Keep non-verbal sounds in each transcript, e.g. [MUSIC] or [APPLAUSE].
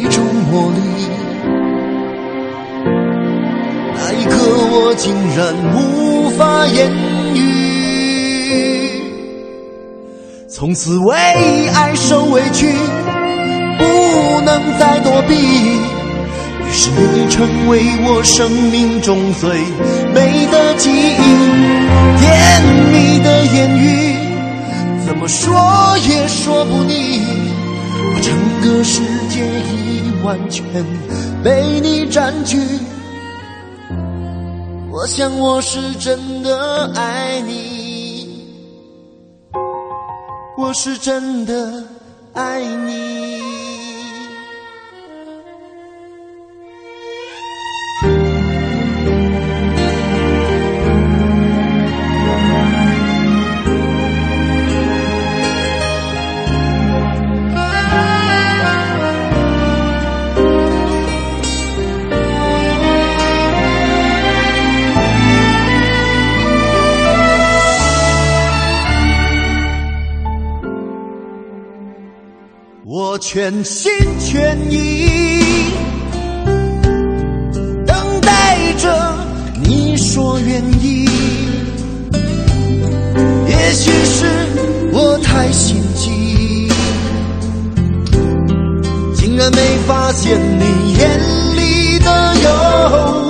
一种魔力。那一刻，我竟然无法言语。从此为爱受委屈，不能再躲避。于是你成为我生命中最美的记忆。甜蜜的言语，怎么说也说不腻。我整个世界已完全被你占据。我想我是真的爱你，我是真的爱你。全心全意等待着你说愿意。也许是我太心急，竟然没发现你眼里的犹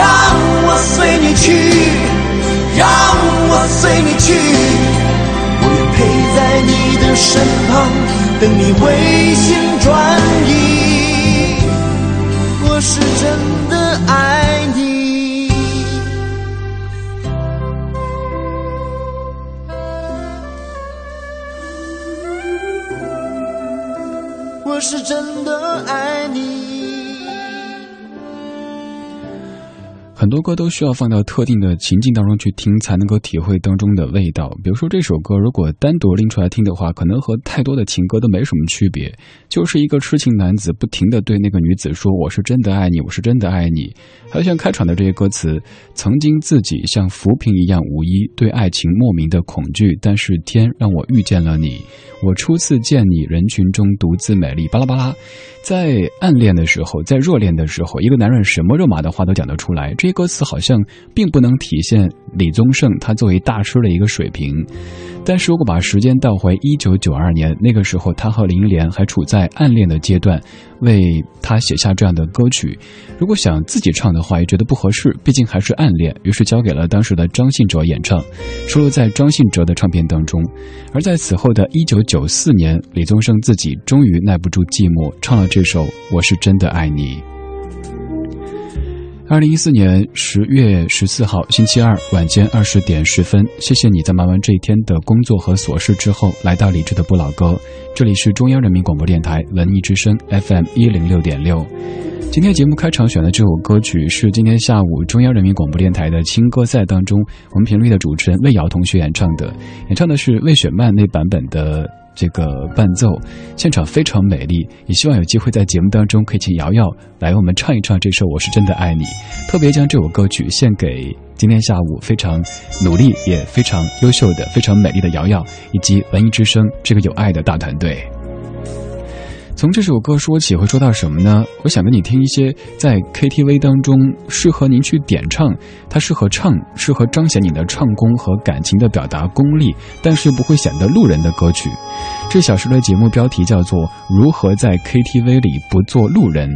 让我随你去，让我随你去，我愿陪在你的身旁，等你回心转意。我是真的爱你。我是真的爱你。很多歌都需要放到特定的情境当中去听，才能够体会当中的味道。比如说这首歌，如果单独拎出来听的话，可能和太多的情歌都没什么区别，就是一个痴情男子不停的对那个女子说：“我是真的爱你，我是真的爱你。”还有像开场的这些歌词：“曾经自己像浮萍一样无依，对爱情莫名的恐惧，但是天让我遇见了你。我初次见你，人群中独自美丽。”巴拉巴拉。在暗恋的时候，在热恋的时候，一个男人什么肉麻的话都讲得出来。这些歌词好像并不能体现李宗盛他作为大师的一个水平。但是如果把时间倒回一九九二年，那个时候他和林忆莲还处在暗恋的阶段，为他写下这样的歌曲，如果想自己唱的话，也觉得不合适，毕竟还是暗恋，于是交给了当时的张信哲演唱，收录在张信哲的唱片当中。而在此后的一九九四年，李宗盛自己终于耐不住寂寞，唱了这首《我是真的爱你》。二零一四年十月十四号星期二晚间二十点十分，谢谢你在忙完这一天的工作和琐事之后，来到理智的不老歌。这里是中央人民广播电台文艺之声 FM 一零六点六。今天节目开场选的这首歌曲是今天下午中央人民广播电台的青歌赛当中，我们频率的主持人魏瑶同学演唱的，演唱的是魏雪曼那版本的。这个伴奏现场非常美丽，也希望有机会在节目当中可以请瑶瑶来我们唱一唱这首《我是真的爱你》，特别将这首歌曲献给今天下午非常努力也非常优秀的、非常美丽的瑶瑶以及文艺之声这个有爱的大团队。从这首歌说起，会说到什么呢？我想跟你听一些在 KTV 当中适合您去点唱，它适合唱，适合彰显你的唱功和感情的表达功力，但是又不会显得路人的歌曲。这小时的节目标题叫做《如何在 KTV 里不做路人》。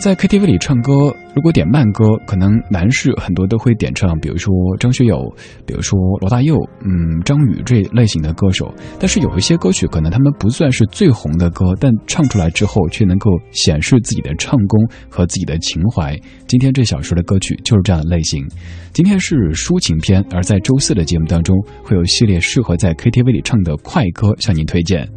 在 KTV 里唱歌，如果点慢歌，可能男士很多都会点唱，比如说张学友，比如说罗大佑，嗯，张宇这类型的歌手。但是有一些歌曲，可能他们不算是最红的歌，但唱出来之后却能够显示自己的唱功和自己的情怀。今天这小时的歌曲就是这样的类型。今天是抒情篇，而在周四的节目当中，会有系列适合在 KTV 里唱的快歌向您推荐。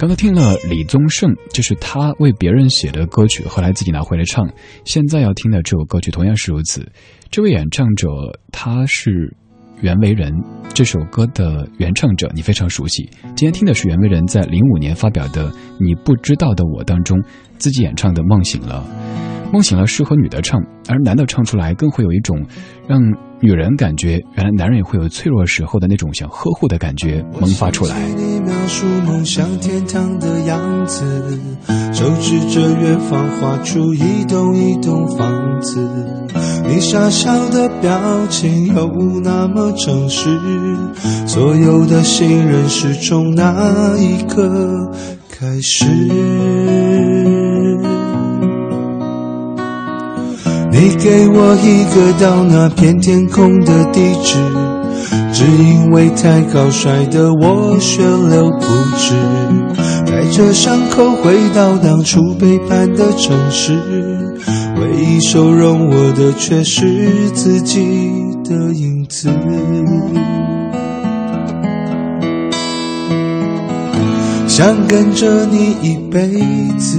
刚刚听了李宗盛，就是他为别人写的歌曲，后来自己拿回来唱。现在要听的这首歌曲同样是如此。这位演唱者他是袁惟仁，这首歌的原唱者你非常熟悉。今天听的是袁惟仁在零五年发表的《你不知道的我》当中自己演唱的《梦醒了》。梦醒了适合女的唱，而男的唱出来更会有一种让女人感觉，原来男人也会有脆弱时候的那种想呵护的感觉萌发出来。你描述梦想天堂的样子，手指着远方画出一栋一栋房子，你傻笑的表情又那么诚实，所有的信任是从那一刻开始。你给我一个到那片天空的地址，只因为太高摔得我血流不止，带着伤口回到当初背叛的城市，唯一收容我的却是自己的影子。想跟着你一辈子，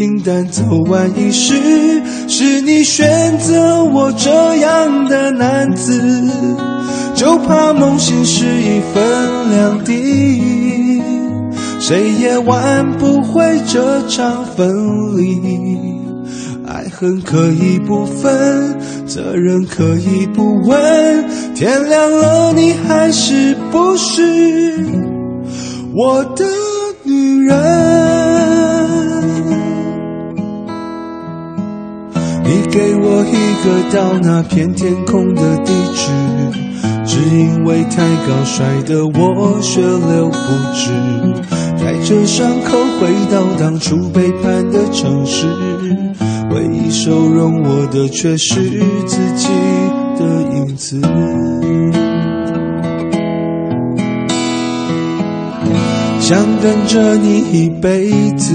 平淡走完一世。是你选择我这样的男子，就怕梦醒时已分两地，谁也挽不回这场分离。爱恨可以不分，责任可以不问，天亮了你还是不是我的？女人，给我一个到那片天空的地址，只因为太高摔得我血流不止，带着伤口回到当初背叛的城市，唯一收容我的却是自己的影子。想跟着你一辈子，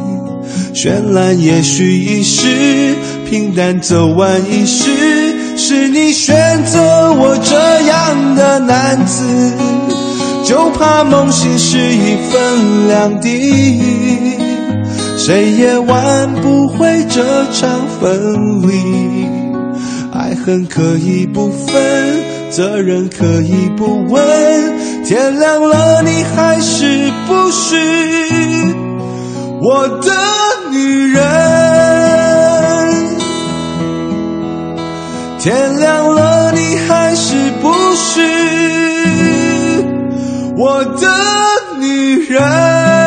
绚烂也许一时，平淡走完一世。是你选择我这样的男子，就怕梦醒时一分两地，谁也挽不回这场分离。爱恨可以不分，责任可以不问。天亮了，你还是不是我的女人？天亮了，你还是不是我的女人？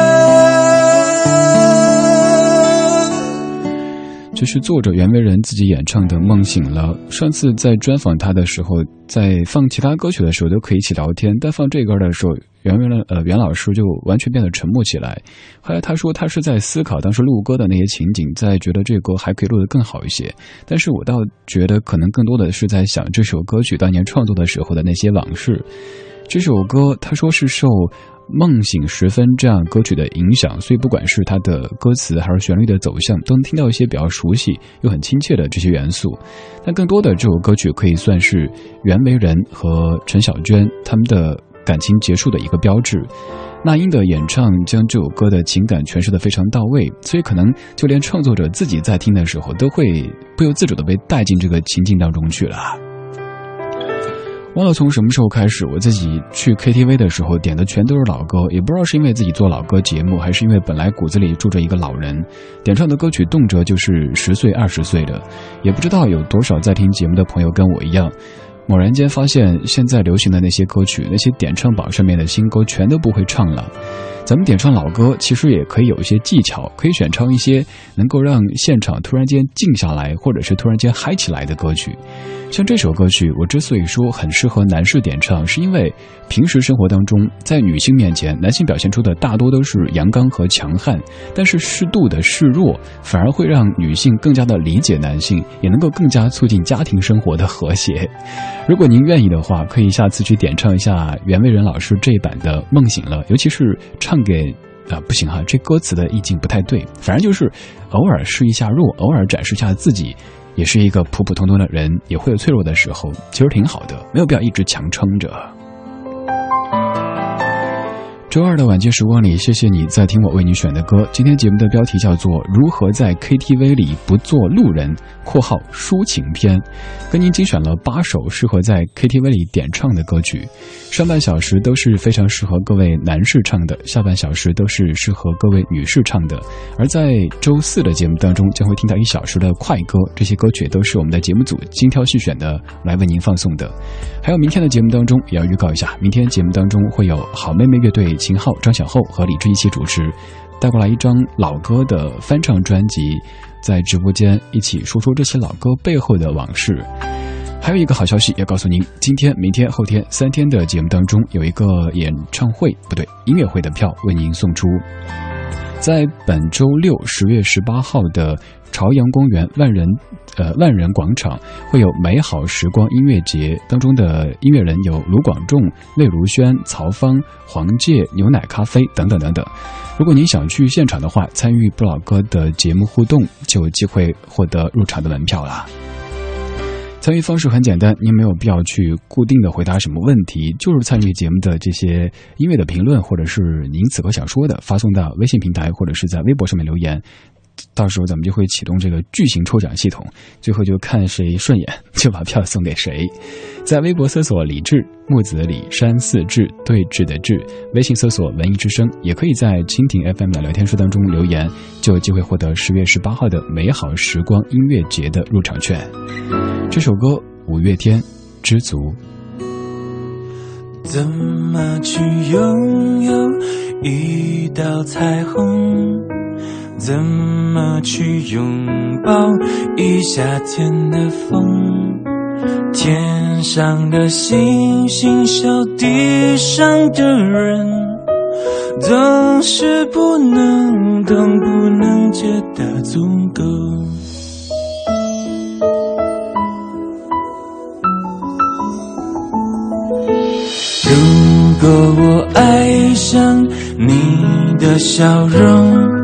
是作者袁惟仁自己演唱的《梦醒了》。上次在专访他的时候，在放其他歌曲的时候都可以一起聊天，但放这歌的时候，袁惟仁呃袁老师就完全变得沉默起来。后来他说他是在思考当时录歌的那些情景，在觉得这歌还可以录得更好一些。但是我倒觉得可能更多的是在想这首歌曲当年创作的时候的那些往事。这首歌他说是受。梦醒时分这样歌曲的影响，所以不管是它的歌词还是旋律的走向，都能听到一些比较熟悉又很亲切的这些元素。但更多的这首歌曲可以算是袁惟仁和陈小娟他们的感情结束的一个标志。那英的演唱将这首歌的情感诠释的非常到位，所以可能就连创作者自己在听的时候，都会不由自主的被带进这个情境当中去了。忘了从什么时候开始，我自己去 KTV 的时候点的全都是老歌，也不知道是因为自己做老歌节目，还是因为本来骨子里住着一个老人，点唱的歌曲动辄就是十岁、二十岁的，也不知道有多少在听节目的朋友跟我一样。猛然间发现，现在流行的那些歌曲，那些点唱榜上面的新歌，全都不会唱了。咱们点唱老歌，其实也可以有一些技巧，可以选唱一些能够让现场突然间静下来，或者是突然间嗨起来的歌曲。像这首歌曲，我之所以说很适合男士点唱，是因为平时生活当中，在女性面前，男性表现出的大多都是阳刚和强悍，但是适度的示弱，反而会让女性更加的理解男性，也能够更加促进家庭生活的和谐。如果您愿意的话，可以下次去点唱一下袁惟仁老师这一版的《梦醒了》，尤其是唱给……啊，不行哈，这歌词的意境不太对，反正就是偶尔试一下弱，偶尔展示一下自己。也是一个普普通通的人，也会有脆弱的时候，其实挺好的，没有必要一直强撑着。周二的晚间时光里，谢谢你在听我为你选的歌。今天节目的标题叫做《如何在 KTV 里不做路人（括号抒情篇）》，跟您精选了八首适合在 KTV 里点唱的歌曲。上半小时都是非常适合各位男士唱的，下半小时都是适合各位女士唱的。而在周四的节目当中，将会听到一小时的快歌，这些歌曲都是我们的节目组精挑细选的来为您放送的。还有明天的节目当中，也要预告一下，明天节目当中会有好妹妹乐队。秦昊、张小厚和李志一起主持，带过来一张老歌的翻唱专辑，在直播间一起说说这些老歌背后的往事。还有一个好消息要告诉您：今天、明天、后天三天的节目当中，有一个演唱会，不对，音乐会的票为您送出。在本周六十月十八号的朝阳公园万人，呃万人广场会有美好时光音乐节，当中的音乐人有卢广仲、魏如萱、曹芳、黄玠、牛奶咖啡等等等等。如果您想去现场的话，参与不老哥的节目互动，就有机会获得入场的门票啦。参与方式很简单，您没有必要去固定的回答什么问题，就是参与节目的这些音乐的评论，或者是您此刻想说的，发送到微信平台或者是在微博上面留言。到时候咱们就会启动这个巨型抽奖系统，最后就看谁顺眼 [LAUGHS] 就把票送给谁。在微博搜索“李志木子李山寺志对峙的志”，微信搜索“文艺之声”，也可以在蜻蜓 FM 的聊天室当中留言，就有机会获得十月十八号的美好时光音乐节的入场券。这首歌五月天，知足。怎么去拥有一道彩虹？怎么去拥抱一夏天的风？天上的星星笑地上的人，总是不能懂，不能觉得足够。如果我爱上你的笑容，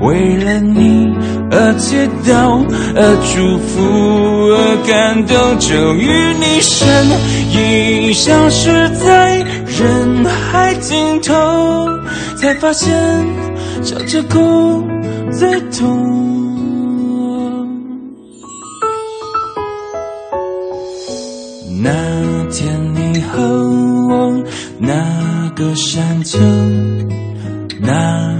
为了你而祈祷，而祝福，而感动，终于你身影消失在人海尽头，才发现笑着哭最痛。那天你和我那个山丘，那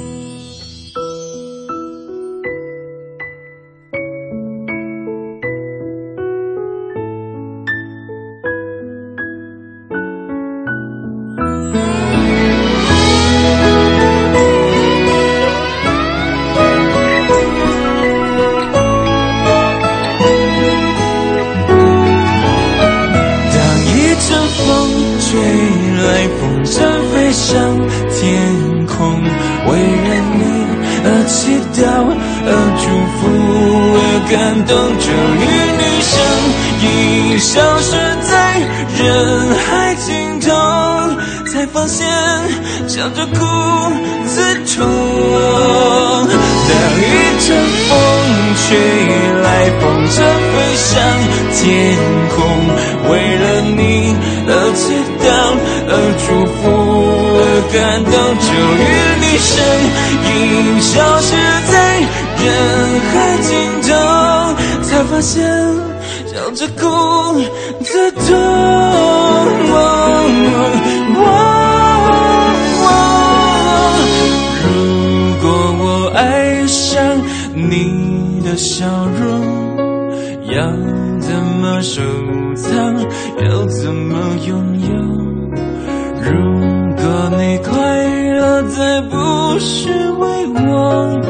如果你快乐再不是为我，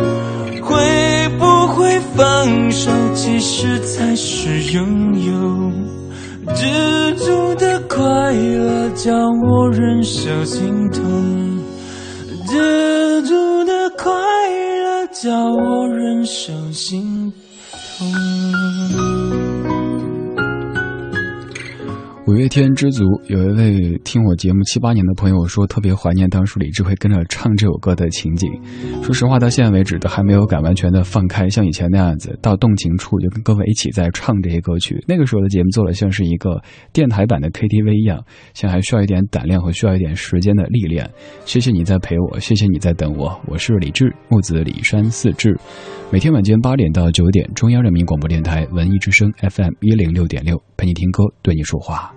会不会放手？其实才是拥有。知足的快乐叫我忍受心痛，知足的快乐叫我忍受心五月天知足，有一位听我节目七八年的朋友说，特别怀念当初李志会跟着唱这首歌的情景。说实话，到现在为止都还没有敢完全的放开，像以前那样子，到动情处就跟各位一起在唱这些歌曲。那个时候的节目做的像是一个电台版的 KTV 一样，现在还需要一点胆量和需要一点时间的历练。谢谢你在陪我，谢谢你在等我，我是李志，木子李山四志。每天晚间八点到九点，中央人民广播电台文艺之声 FM 一零六点六，陪你听歌，对你说话。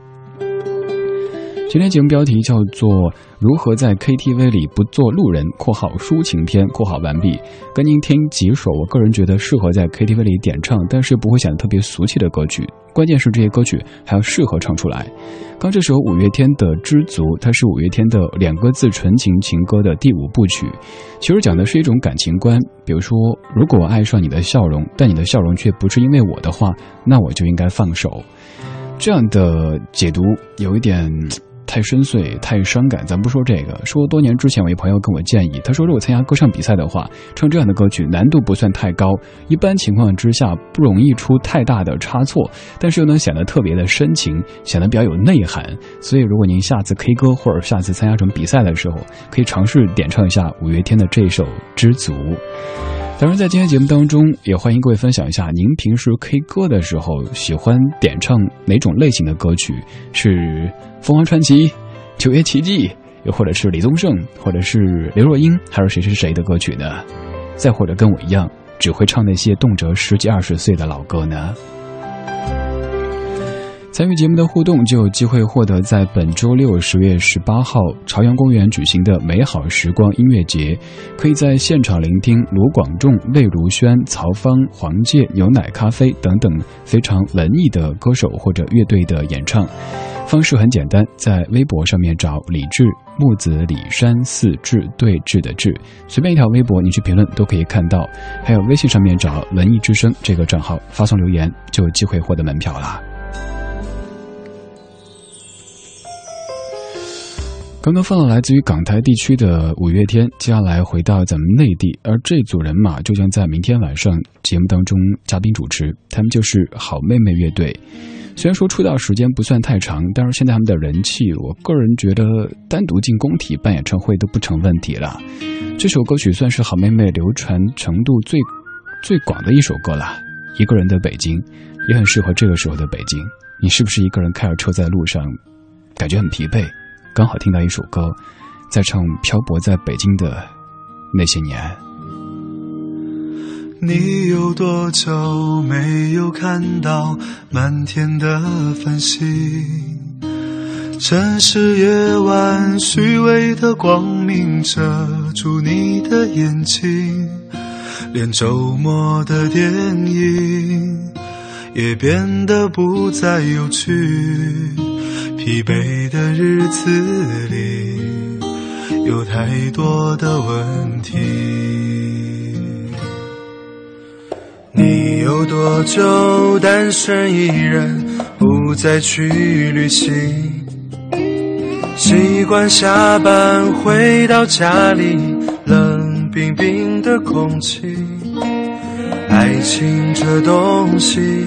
今天节目标题叫做《如何在 KTV 里不做路人》（括号抒情篇）（括号完毕）。跟您听几首我个人觉得适合在 KTV 里点唱，但是不会显得特别俗气的歌曲。关键是这些歌曲还要适合唱出来。刚这首五月天的《知足》，它是五月天的两个字纯情情歌的第五部曲。其实讲的是一种感情观，比如说，如果爱上你的笑容，但你的笑容却不是因为我的话，那我就应该放手。这样的解读有一点太深邃、太伤感。咱不说这个，说多年之前，我一朋友跟我建议，他说如果参加歌唱比赛的话，唱这样的歌曲难度不算太高，一般情况之下不容易出太大的差错，但是又能显得特别的深情，显得比较有内涵。所以，如果您下次 K 歌或者下次参加什么比赛的时候，可以尝试点唱一下五月天的这首《知足》。当然，在今天节目当中，也欢迎各位分享一下您平时 K 歌的时候喜欢点唱哪种类型的歌曲？是《凤凰传奇》、《玖月奇迹》，又或者是李宗盛，或者是刘若英，还是谁是谁的歌曲呢？再或者跟我一样，只会唱那些动辄十几二十岁的老歌呢？参与节目的互动，就有机会获得在本周六十月十八号朝阳公园举行的美好时光音乐节，可以在现场聆听卢广仲、魏如萱、曹芳、黄玠、牛奶咖啡等等非常文艺的歌手或者乐队的演唱。方式很简单，在微博上面找李志木子李山四志对峙的志，随便一条微博你去评论都可以看到。还有微信上面找文艺之声这个账号发送留言，就有机会获得门票啦。刚刚放了来自于港台地区的五月天，接下来回到咱们内地，而这组人马就将在明天晚上节目当中嘉宾主持，他们就是好妹妹乐队。虽然说出道时间不算太长，但是现在他们的人气，我个人觉得单独进工体办演唱会都不成问题了。这首歌曲算是好妹妹流传程度最最广的一首歌了。一个人的北京，也很适合这个时候的北京。你是不是一个人开着车在路上，感觉很疲惫？刚好听到一首歌，在唱漂泊在北京的那些年。你有多久没有看到满天的繁星？城市夜晚虚伪的光明遮住你的眼睛，连周末的电影也变得不再有趣。疲惫的日子里，有太多的问题。你有多久单身一人，不再去旅行？习惯下班回到家里，冷冰冰的空气。爱情这东西。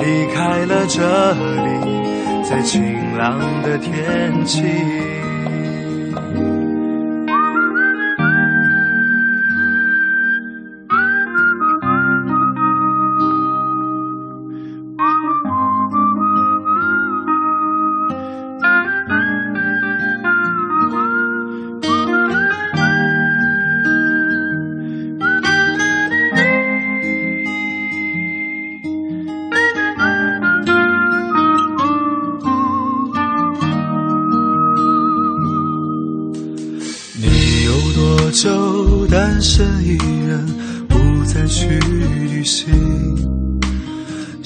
离开了这里，在晴朗的天气。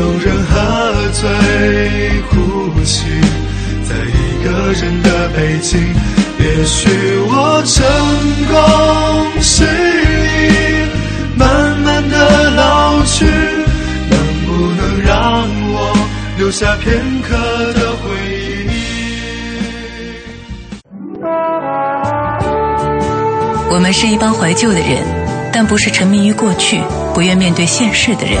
有人喝醉哭泣，在一个人的北京，也许我成功失意，慢慢的老去，能不能让我留下片刻的回忆？我们是一帮怀旧的人，但不是沉迷于过去不愿面对现实的人。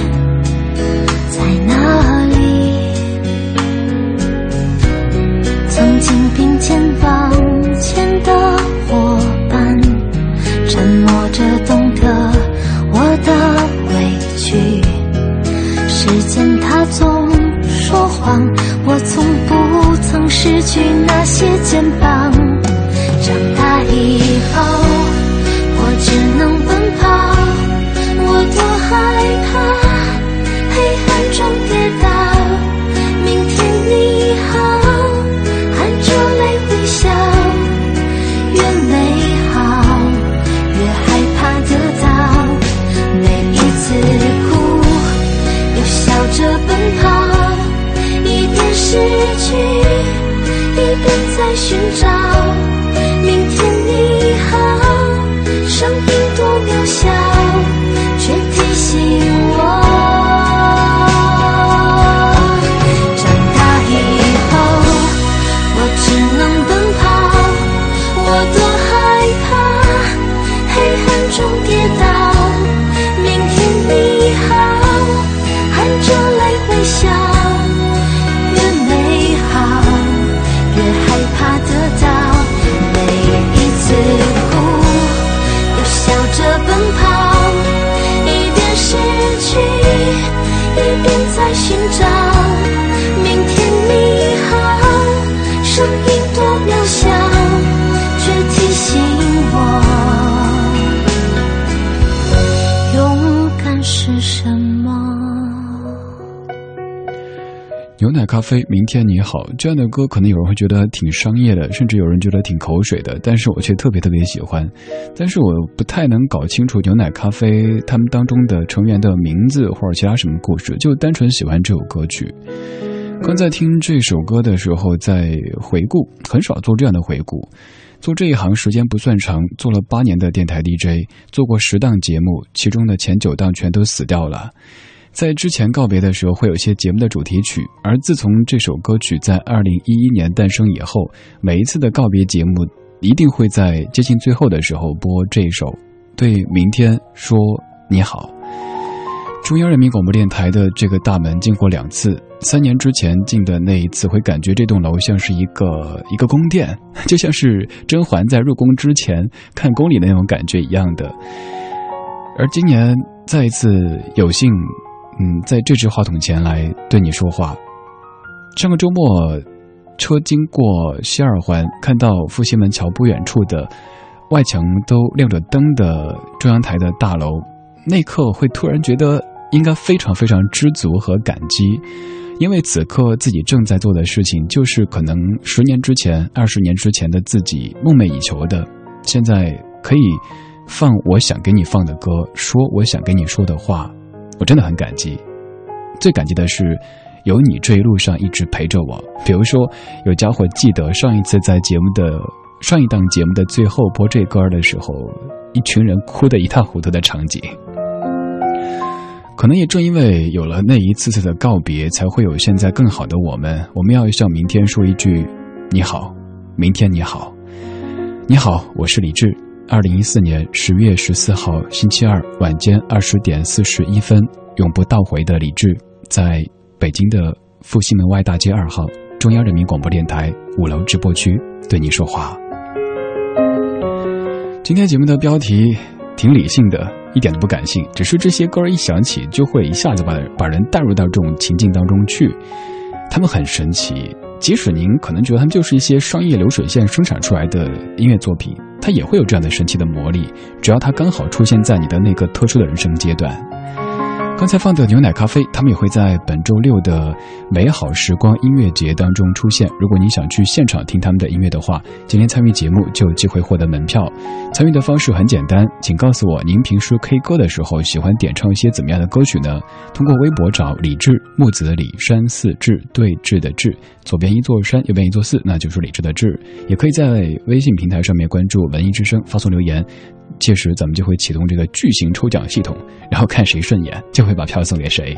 牛奶咖啡，明天你好。这样的歌可能有人会觉得挺商业的，甚至有人觉得挺口水的，但是我却特别特别喜欢。但是我不太能搞清楚牛奶咖啡他们当中的成员的名字或者其他什么故事，就单纯喜欢这首歌曲。刚在听这首歌的时候，在回顾，很少做这样的回顾。做这一行时间不算长，做了八年的电台 DJ，做过十档节目，其中的前九档全都死掉了。在之前告别的时候，会有一些节目的主题曲，而自从这首歌曲在二零一一年诞生以后，每一次的告别节目一定会在接近最后的时候播这一首《对明天说你好》。中央人民广播电台的这个大门进过两次，三年之前进的那一次，会感觉这栋楼像是一个一个宫殿，就像是甄嬛在入宫之前看宫里的那种感觉一样的。而今年再一次有幸，嗯，在这支话筒前来对你说话。上个周末，车经过西二环，看到复兴门桥不远处的外墙都亮着灯的中央台的大楼，那刻会突然觉得。应该非常非常知足和感激，因为此刻自己正在做的事情，就是可能十年之前、二十年之前的自己梦寐以求的。现在可以放我想给你放的歌，说我想跟你说的话，我真的很感激。最感激的是有你这一路上一直陪着我。比如说，有家伙记得上一次在节目的上一档节目的最后播这歌的时候，一群人哭得一塌糊涂的场景。可能也正因为有了那一次次的告别，才会有现在更好的我们。我们要向明天说一句：你好，明天你好，你好，我是李志。二零一四年十月十四号星期二晚间二十点四十一分，永不倒回的李志，在北京的复兴门外大街二号中央人民广播电台五楼直播区对你说话。今天节目的标题挺理性的。一点都不感性，只是这些歌一响起，就会一下子把把人带入到这种情境当中去。他们很神奇，即使您可能觉得他们就是一些商业流水线生产出来的音乐作品，它也会有这样的神奇的魔力。只要它刚好出现在你的那个特殊的人生阶段。刚才放的牛奶咖啡，他们也会在本周六的美好时光音乐节当中出现。如果你想去现场听他们的音乐的话，今天参与节目就有机会获得门票。参与的方式很简单，请告诉我您平时 K 歌的时候喜欢点唱一些怎么样的歌曲呢？通过微博找李志木子李山寺志对峙的志，左边一座山，右边一座寺，那就是李志的志。也可以在微信平台上面关注文艺之声，发送留言。届时咱们就会启动这个巨型抽奖系统，然后看谁顺眼，就会把票送给谁。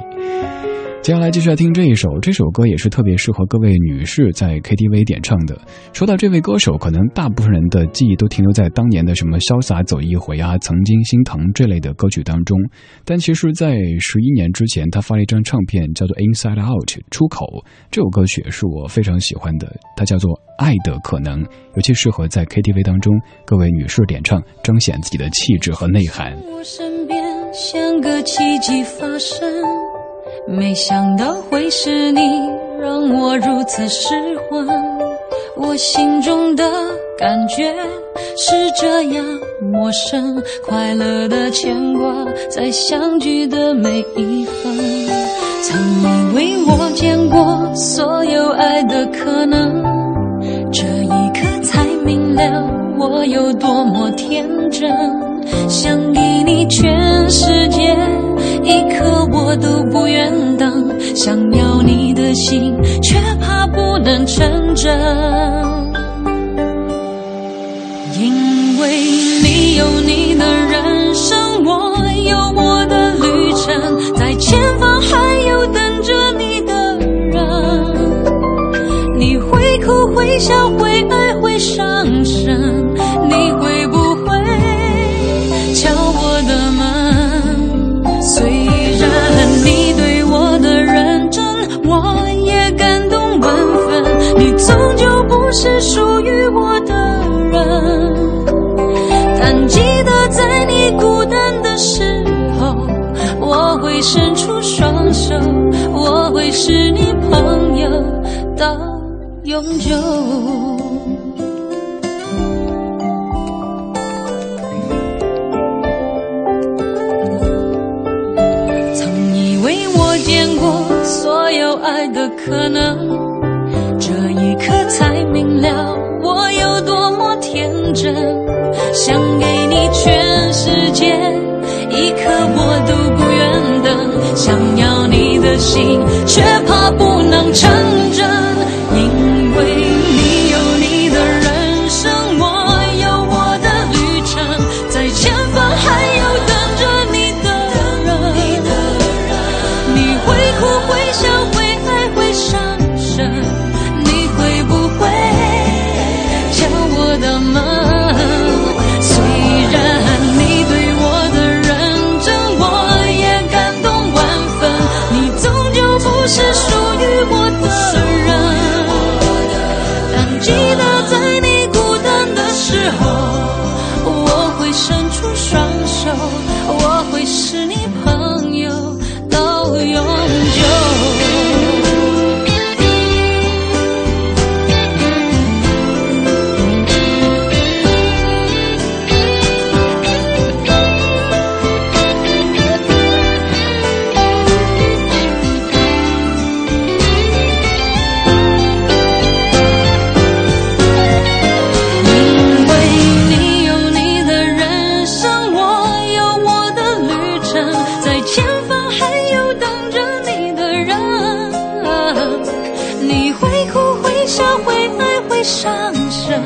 接下来继续来听这一首，这首歌也是特别适合各位女士在 KTV 点唱的。说到这位歌手，可能大部分人的记忆都停留在当年的什么《潇洒走一回》啊、《曾经心疼》这类的歌曲当中。但其实，在十一年之前，他发了一张唱片，叫做《Inside Out》出口。这首歌曲是我非常喜欢的，它叫做《爱的可能》，尤其适合在 KTV 当中各位女士点唱，彰显自己的气质和内涵。我身边像个奇迹发生。没想到会是你让我如此失魂，我心中的感觉是这样陌生，快乐的牵挂在相聚的每一分。曾以为我见过所有爱的可能，这一刻才明了我有多么天真，想给你全世界。一刻我都不愿等，想要你的心，却怕不能成真。因为你有你的人生，我有我的旅程，在前方还有等着你的人。你会哭会笑会爱会伤神，你会是属于我的人，但记得在你孤单的时候，我会伸出双手，我会是你朋友到永久。曾以为我见过所有爱的可能。明了我有多么天真，想给你全世界，一刻我都不愿等，想要你的心，却怕不能成。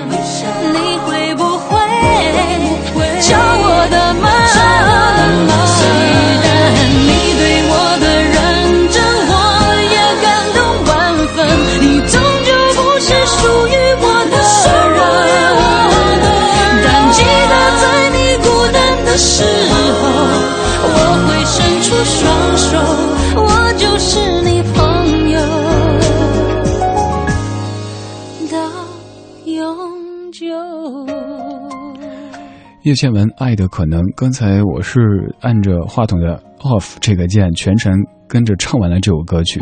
你会不会敲我的门？既然你对我的认真，我也感动万分。你终究不是属于我的人，但记得在你孤单的时候，我会伸出双手，叶倩文《爱的可能》，刚才我是按着话筒的 off 这个键，全程跟着唱完了这首歌曲。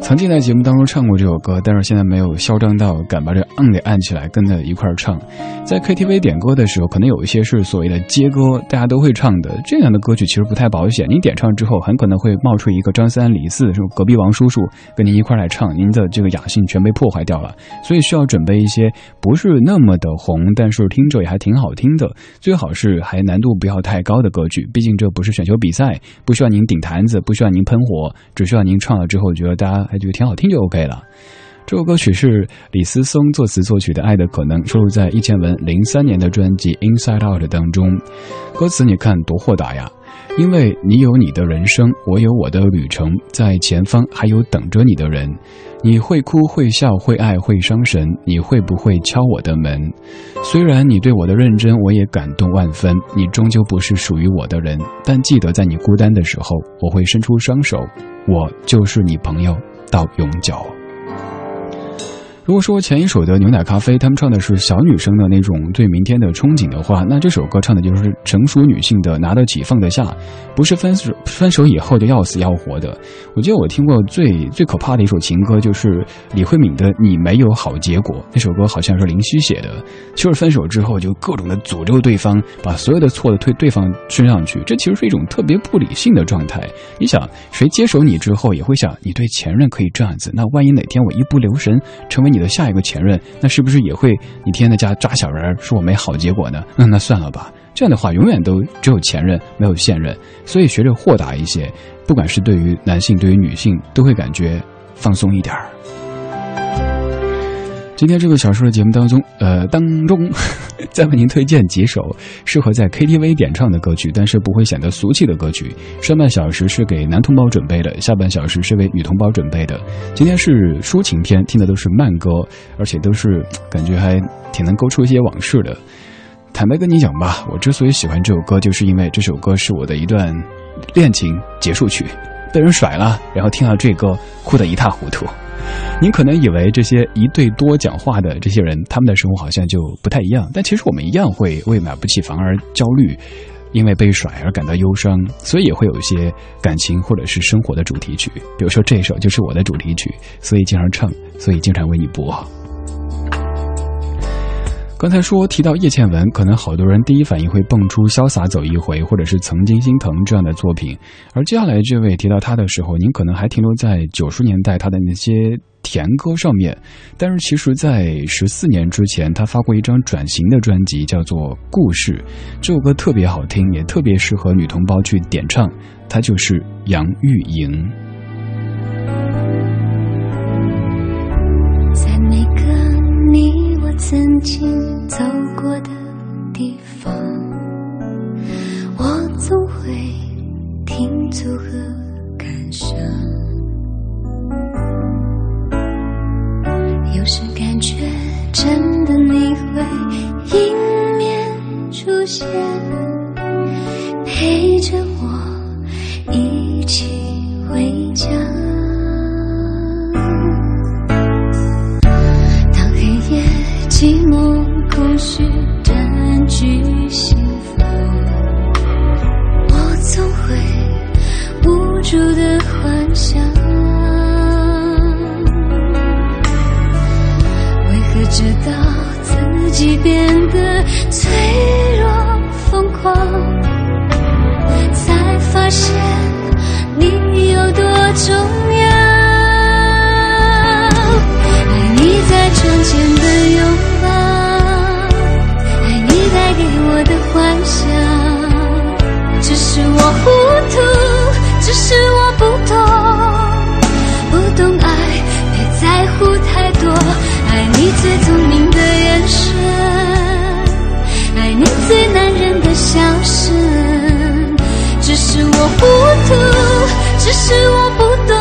曾经在节目当中唱过这首歌，但是现在没有嚣张到敢把这 on 给按起来跟着一块儿唱。在 KTV 点歌的时候，可能有一些是所谓的接歌，大家都会唱的。这样的歌曲其实不太保险，您点唱之后，很可能会冒出一个张三李四，是隔壁王叔叔跟您一块来唱，您的这个雅兴全被破坏掉了。所以需要准备一些不是那么的红，但是听着也还挺好听的，最好是还难度不要太高的歌曲。毕竟这不是选秀比赛，不需要您顶坛子，不需要您喷火，只需要您唱了之后觉得大家还觉得挺好听就 OK 了。这首歌曲是李思松作词作曲的《爱的可能》，收录在易倩文零三年的专辑《Inside Out》当中。歌词你看多豁达呀！因为你有你的人生，我有我的旅程，在前方还有等着你的人。你会哭会笑会爱会伤神，你会不会敲我的门？虽然你对我的认真，我也感动万分。你终究不是属于我的人，但记得在你孤单的时候，我会伸出双手，我就是你朋友到永久。如果说前一首的牛奶咖啡，他们唱的是小女生的那种对明天的憧憬的话，那这首歌唱的就是成熟女性的拿得起放得下，不是分手分手以后就要死要活的。我记得我听过最最可怕的一首情歌，就是李慧敏的《你没有好结果》。那首歌好像是林夕写的，就是分手之后就各种的诅咒对方，把所有的错的推对方身上去，这其实是一种特别不理性的状态。你想，谁接手你之后也会想，你对前任可以这样子，那万一哪天我一不留神成为你你的下一个前任，那是不是也会你天天在家抓小人，说我没好结果呢？那 [LAUGHS] 那算了吧，这样的话永远都只有前任没有现任。所以学着豁达一些，不管是对于男性对于女性，都会感觉放松一点儿。今天这个小说的节目当中，呃，当中 [LAUGHS] 再为您推荐几首适合在 KTV 点唱的歌曲，但是不会显得俗气的歌曲。上半小时是给男同胞准备的，下半小时是为女同胞准备的。今天是抒情篇，听的都是慢歌，而且都是感觉还挺能勾出一些往事的。坦白跟你讲吧，我之所以喜欢这首歌，就是因为这首歌是我的一段恋情结束曲，被人甩了，然后听到这歌，哭得一塌糊涂。您可能以为这些一对多讲话的这些人，他们的生活好像就不太一样，但其实我们一样会为买不起房而焦虑，因为被甩而感到忧伤，所以也会有一些感情或者是生活的主题曲。比如说这首就是我的主题曲，所以经常唱，所以经常为你播。刚才说提到叶倩文，可能好多人第一反应会蹦出《潇洒走一回》或者是《曾经心疼》这样的作品，而接下来这位提到她的时候，您可能还停留在九十年代她的那些甜歌上面。但是其实，在十四年之前，她发过一张转型的专辑，叫做《故事》，这首歌特别好听，也特别适合女同胞去点唱。她就是杨钰莹。在每个曾经走过的地方，我总会停驻和感伤。有时感觉真的你会迎面出现，陪着我一起回家。寂寞空虚占据心房，我总会无助的幻想。为何直到自己变得脆弱疯狂，才发现你有多重要？爱你在窗前幻想，只是我糊涂，只是我不懂，不懂爱，别在乎太多。爱你最聪明的眼神，爱你最男人的笑声，只是我糊涂，只是我不懂，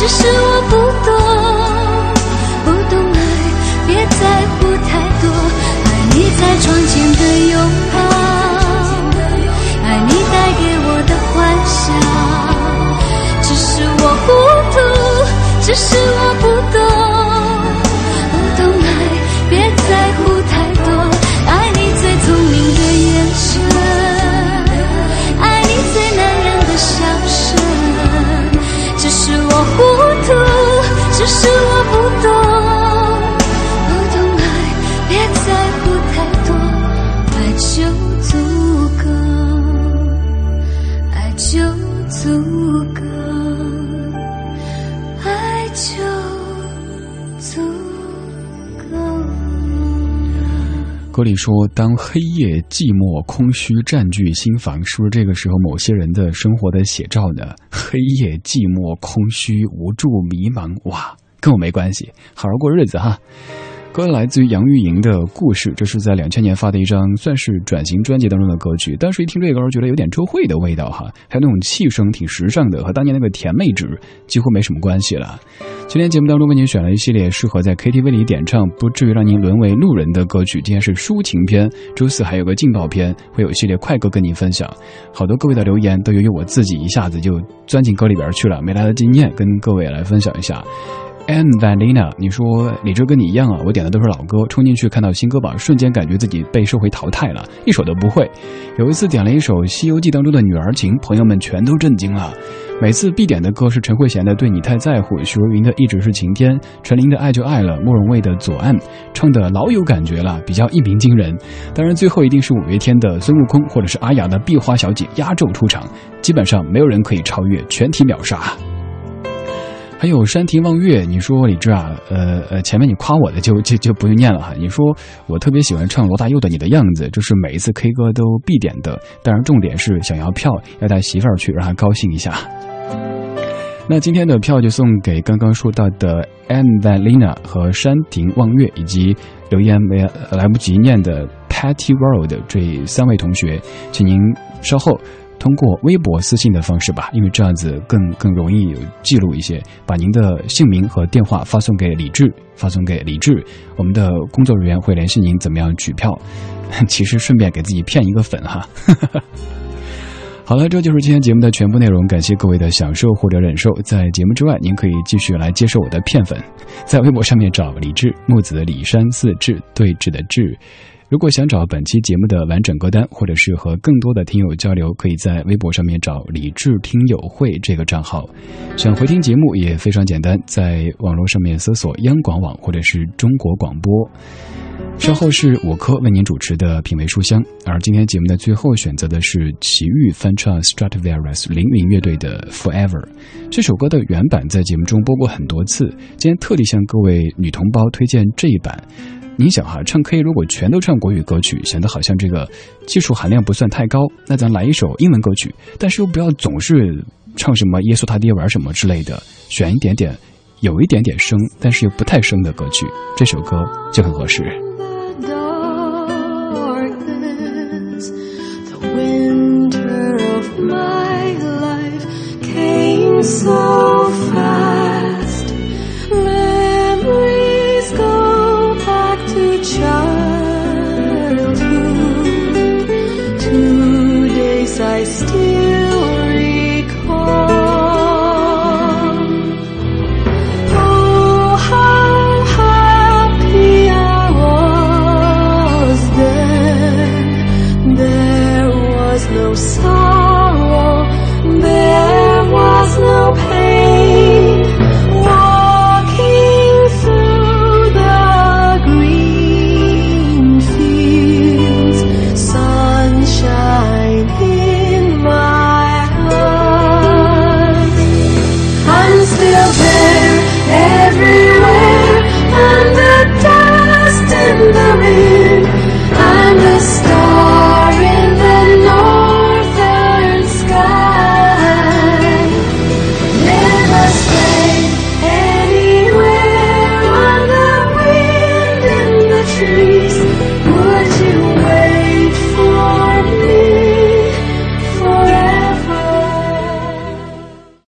只是我不懂，不懂爱，别在乎歌里说：“当黑夜寂寞空虚占据心房，是不是这个时候某些人的生活的写照呢？黑夜寂寞空虚无助迷茫，哇，跟我没关系，好好过日子哈。”歌来自于杨钰莹的故事，这是在两千年发的一张算是转型专辑当中的歌曲。当时一听这歌，觉得有点周慧的味道哈，还有那种气声挺时尚的，和当年那个甜妹纸几乎没什么关系了。今天节目当中为您选了一系列适合在 KTV 里点唱，不至于让您沦为路人的歌曲。今天是抒情篇，周四还有个劲爆篇，会有一系列快歌跟您分享。好多各位的留言都由于我自己一下子就钻进歌里边去了，没来得及念，跟各位来分享一下。Ann Vanina，你说李志跟你一样啊？我点的都是老歌，冲进去看到新歌榜，瞬间感觉自己被社会淘汰了，一首都不会。有一次点了一首《西游记》当中的《女儿情》，朋友们全都震惊了。每次必点的歌是陈慧娴的《对你太在乎》，许茹芸的《一直是晴天》，陈琳的《爱就爱了》，莫文蔚的《左岸》，唱的老有感觉了，比较一鸣惊人。当然，最后一定是五月天的孙悟空，或者是阿雅的《壁花小姐》压轴出场，基本上没有人可以超越，全体秒杀。还有山亭望月，你说李志啊，呃呃，前面你夸我的就就就不用念了哈。你说我特别喜欢唱罗大佑的《你的样子》，这是每一次 K 歌都必点的。当然，重点是想要票，要带媳妇儿去，让她高兴一下。那今天的票就送给刚刚说到的 Anne Valina 和山亭望月，以及留言没来不及念的 Patty World 这三位同学，请您稍后。通过微博私信的方式吧，因为这样子更更容易有记录一些。把您的姓名和电话发送给李志，发送给李志，我们的工作人员会联系您怎么样取票。[LAUGHS] 其实顺便给自己骗一个粉哈。好了，这就是今天节目的全部内容。感谢各位的享受或者忍受。在节目之外，您可以继续来接受我的骗粉，在微博上面找李志木子李山四志对峙的志。如果想找本期节目的完整歌单，或者是和更多的听友交流，可以在微博上面找李智听友会这个账号。想回听节目也非常简单，在网络上面搜索央广网或者是中国广播。稍后是我科为您主持的品味书香，而今天节目的最后选择的是奇遇翻唱 Stradivarius 零零乐队的 Forever。这首歌的原版在节目中播过很多次，今天特地向各位女同胞推荐这一版。你想哈，唱 K 如果全都唱国语歌曲，显得好像这个技术含量不算太高。那咱来一首英文歌曲，但是又不要总是唱什么耶稣他爹玩什么之类的，选一点点有一点点生，但是又不太生的歌曲，这首歌就很合适。so fast.